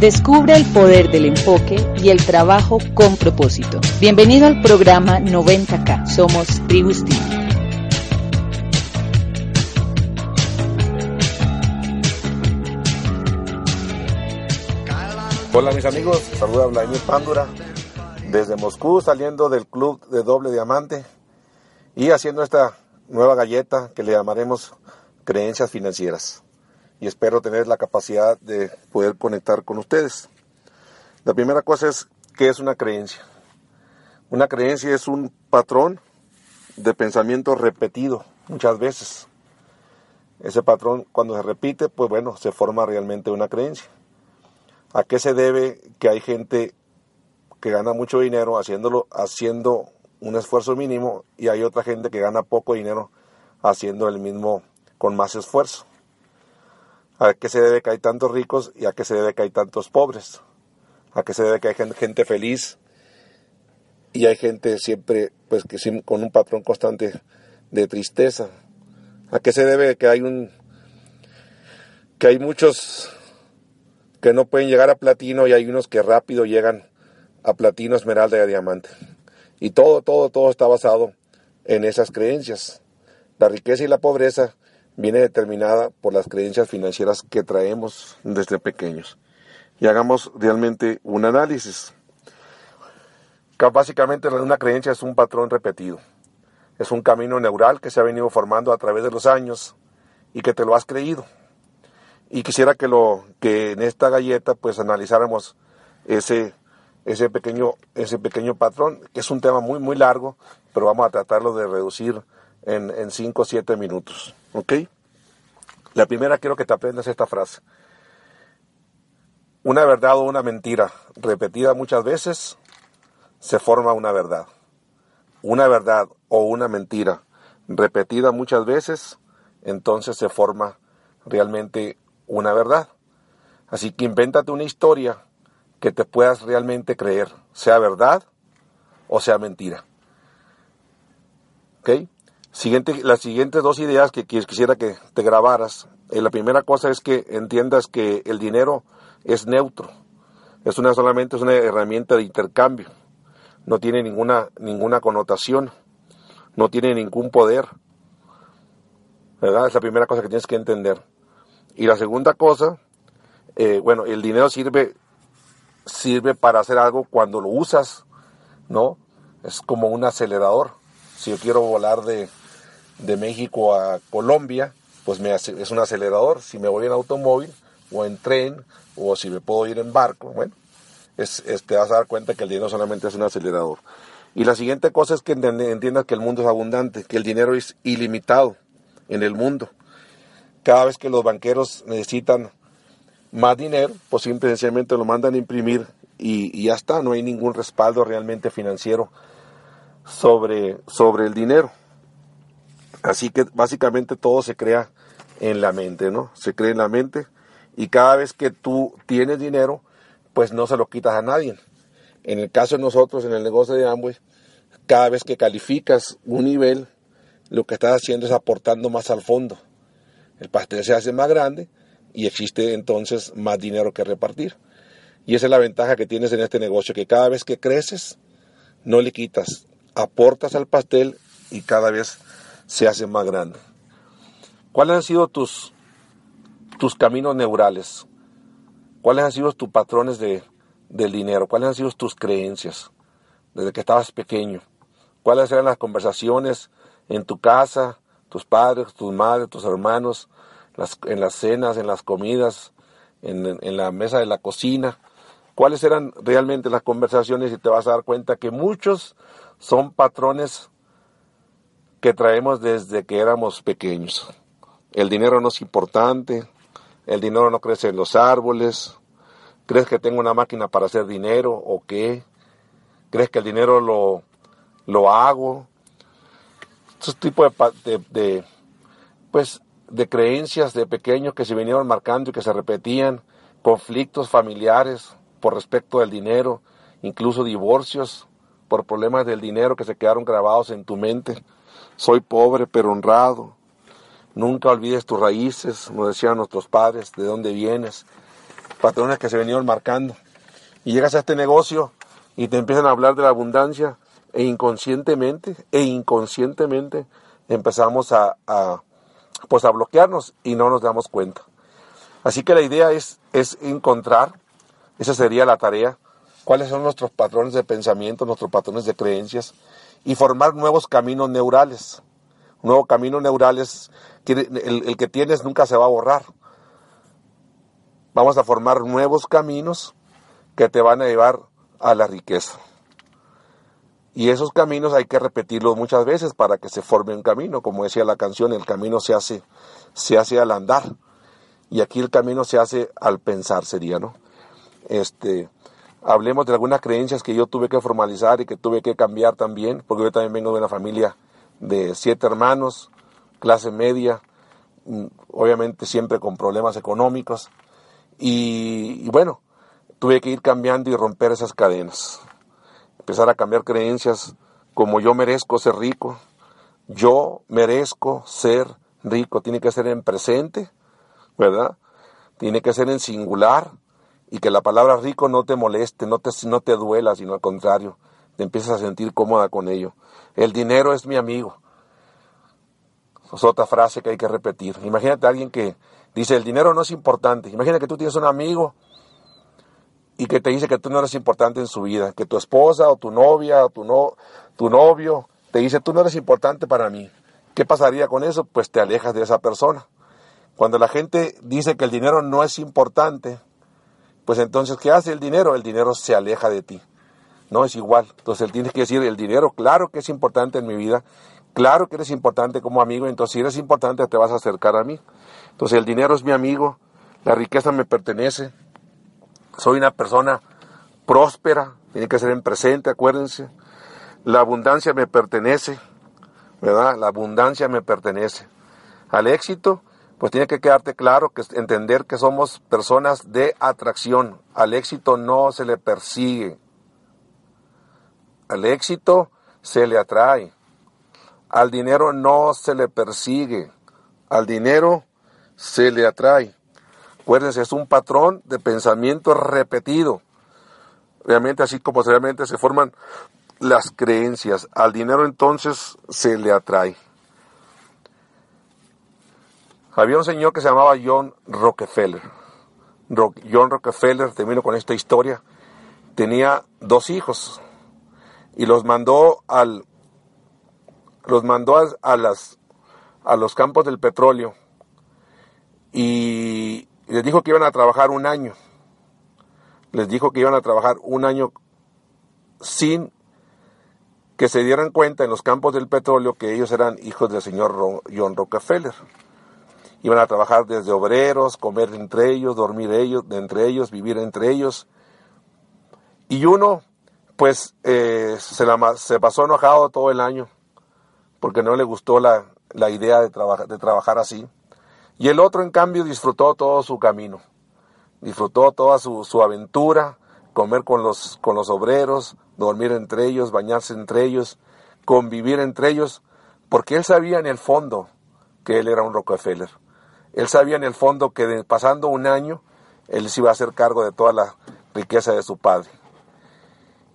Descubre el poder del enfoque y el trabajo con propósito. Bienvenido al programa 90K. Somos Tribu Hola mis amigos, saluda Vladimir Pándura desde Moscú saliendo del club de doble diamante y haciendo esta nueva galleta que le llamaremos creencias financieras y espero tener la capacidad de poder conectar con ustedes. La primera cosa es qué es una creencia. Una creencia es un patrón de pensamiento repetido muchas veces. Ese patrón cuando se repite, pues bueno, se forma realmente una creencia. ¿A qué se debe que hay gente que gana mucho dinero haciéndolo haciendo un esfuerzo mínimo y hay otra gente que gana poco dinero haciendo el mismo con más esfuerzo? ¿A qué se debe que hay tantos ricos y a qué se debe que hay tantos pobres? ¿A qué se debe que hay gente feliz y hay gente siempre pues que con un patrón constante de tristeza? ¿A qué se debe que hay un que hay muchos que no pueden llegar a platino y hay unos que rápido llegan a platino, esmeralda y a diamante? Y todo, todo, todo está basado en esas creencias. La riqueza y la pobreza viene determinada por las creencias financieras que traemos desde pequeños. Y hagamos realmente un análisis. Básicamente una creencia es un patrón repetido. Es un camino neural que se ha venido formando a través de los años y que te lo has creído. Y quisiera que lo que en esta galleta pues analizáramos ese ese pequeño ese pequeño patrón, que es un tema muy muy largo, pero vamos a tratarlo de reducir en 5 o 7 minutos. ¿Ok? La primera quiero que te aprendas esta frase. Una verdad o una mentira repetida muchas veces se forma una verdad. Una verdad o una mentira repetida muchas veces, entonces se forma realmente una verdad. Así que invéntate una historia que te puedas realmente creer, sea verdad o sea mentira. ¿Ok? Siguiente, las siguientes dos ideas que quisiera que te grabaras. Eh, la primera cosa es que entiendas que el dinero es neutro. Es una solamente es una herramienta de intercambio. No tiene ninguna, ninguna connotación. No tiene ningún poder. ¿Verdad? Es la primera cosa que tienes que entender. Y la segunda cosa, eh, bueno, el dinero sirve, sirve para hacer algo cuando lo usas, ¿no? Es como un acelerador. Si yo quiero volar de, de México a Colombia, pues me es un acelerador. Si me voy en automóvil o en tren o si me puedo ir en barco, bueno, es, te vas a dar cuenta que el dinero solamente es un acelerador. Y la siguiente cosa es que entiendas que el mundo es abundante, que el dinero es ilimitado en el mundo. Cada vez que los banqueros necesitan más dinero, pues simplemente lo mandan a imprimir y, y, ya está, no hay ningún respaldo realmente financiero sobre, sobre el dinero. Así que básicamente todo se crea en la mente, ¿no? Se crea en la mente y cada vez que tú tienes dinero, pues no se lo quitas a nadie. En el caso de nosotros, en el negocio de Amway, cada vez que calificas un nivel, lo que estás haciendo es aportando más al fondo. El pastel se hace más grande y existe entonces más dinero que repartir. Y esa es la ventaja que tienes en este negocio, que cada vez que creces, no le quitas, aportas al pastel y cada vez se hace más grande. ¿Cuáles han sido tus, tus caminos neurales? ¿Cuáles han sido tus patrones de, del dinero? ¿Cuáles han sido tus creencias desde que estabas pequeño? ¿Cuáles eran las conversaciones en tu casa, tus padres, tus madres, tus hermanos, en las cenas, en las comidas, en, en la mesa de la cocina? ¿Cuáles eran realmente las conversaciones? Y te vas a dar cuenta que muchos son patrones que traemos desde que éramos pequeños. El dinero no es importante, el dinero no crece en los árboles, crees que tengo una máquina para hacer dinero o qué, crees que el dinero lo, lo hago. Esos tipos de, de, pues, de creencias de pequeños que se vinieron marcando y que se repetían, conflictos familiares por respecto del dinero, incluso divorcios por problemas del dinero que se quedaron grabados en tu mente. Soy pobre pero honrado. Nunca olvides tus raíces, nos decían nuestros padres, de dónde vienes. patrones que se venían marcando. Y llegas a este negocio y te empiezan a hablar de la abundancia e inconscientemente, e inconscientemente empezamos a, a, pues a bloquearnos y no nos damos cuenta. Así que la idea es, es encontrar, esa sería la tarea, cuáles son nuestros patrones de pensamiento, nuestros patrones de creencias y formar nuevos caminos neurales. Un nuevo camino neural es el, el que tienes nunca se va a borrar. Vamos a formar nuevos caminos que te van a llevar a la riqueza. Y esos caminos hay que repetirlos muchas veces para que se forme un camino. Como decía la canción, el camino se hace, se hace al andar. Y aquí el camino se hace al pensar, sería, ¿no? Este, hablemos de algunas creencias que yo tuve que formalizar y que tuve que cambiar también, porque yo también vengo de una familia de siete hermanos, clase media, mm, obviamente siempre con problemas económicos. Y, y bueno, tuve que ir cambiando y romper esas cadenas empezar a cambiar creencias como yo merezco ser rico, yo merezco ser rico, tiene que ser en presente, ¿verdad? Tiene que ser en singular y que la palabra rico no te moleste, no te, no te duela, sino al contrario, te empiezas a sentir cómoda con ello. El dinero es mi amigo. Es otra frase que hay que repetir. Imagínate a alguien que dice, el dinero no es importante. Imagina que tú tienes un amigo y que te dice que tú no eres importante en su vida, que tu esposa o tu novia o tu, no, tu novio te dice tú no eres importante para mí. ¿Qué pasaría con eso? Pues te alejas de esa persona. Cuando la gente dice que el dinero no es importante, pues entonces, ¿qué hace el dinero? El dinero se aleja de ti. No es igual. Entonces él tiene que decir, el dinero, claro que es importante en mi vida, claro que eres importante como amigo, entonces si eres importante te vas a acercar a mí. Entonces el dinero es mi amigo, la riqueza me pertenece, soy una persona próspera, tiene que ser en presente, acuérdense. La abundancia me pertenece, ¿verdad? La abundancia me pertenece. Al éxito, pues tiene que quedarte claro que entender que somos personas de atracción. Al éxito no se le persigue. Al éxito se le atrae. Al dinero no se le persigue. Al dinero se le atrae. Acuérdense, es un patrón de pensamiento repetido. Realmente así como realmente se forman las creencias. Al dinero entonces se le atrae. Había un señor que se llamaba John Rockefeller. John Rockefeller, termino con esta historia, tenía dos hijos y los mandó al los mandó a, las a los campos del petróleo y les dijo que iban a trabajar un año. Les dijo que iban a trabajar un año sin que se dieran cuenta en los campos del petróleo que ellos eran hijos del señor John Rockefeller. Iban a trabajar desde obreros, comer entre ellos, dormir ellos, entre ellos, vivir entre ellos. Y uno, pues, eh, se, la, se, pasó enojado todo el año porque no le gustó la, la idea de, de trabajar así. Y el otro, en cambio, disfrutó todo su camino, disfrutó toda su, su aventura, comer con los, con los obreros, dormir entre ellos, bañarse entre ellos, convivir entre ellos, porque él sabía en el fondo que él era un Rockefeller. Él sabía en el fondo que pasando un año, él se iba a hacer cargo de toda la riqueza de su padre.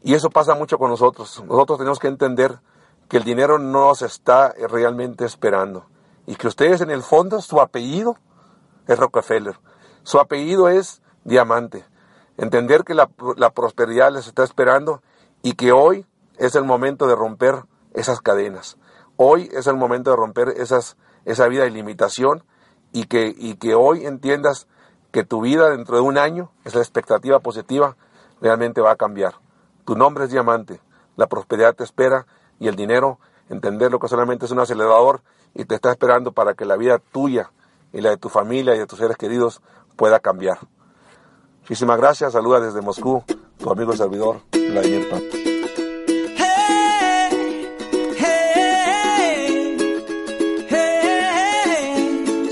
Y eso pasa mucho con nosotros. Nosotros tenemos que entender que el dinero no nos está realmente esperando y que ustedes en el fondo, su apellido es Rockefeller, su apellido es Diamante. Entender que la, prosperidad les está esperando y que hoy es el momento de romper esas cadenas. Hoy es el momento de romper esas, esa vida de limitación y que, y que hoy entiendas que tu vida dentro de un año, es la expectativa positiva, realmente va a cambiar. Tu nombre es diamante, la prosperidad te espera y el dinero, entender lo que solamente es un acelerador y te está esperando para que la vida tuya y la de tu familia y de tus seres queridos pueda cambiar. Muchísimas gracias, saluda desde Moscú, tu amigo y servidor, Vladimir Pato.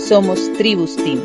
Somos Tribus Team.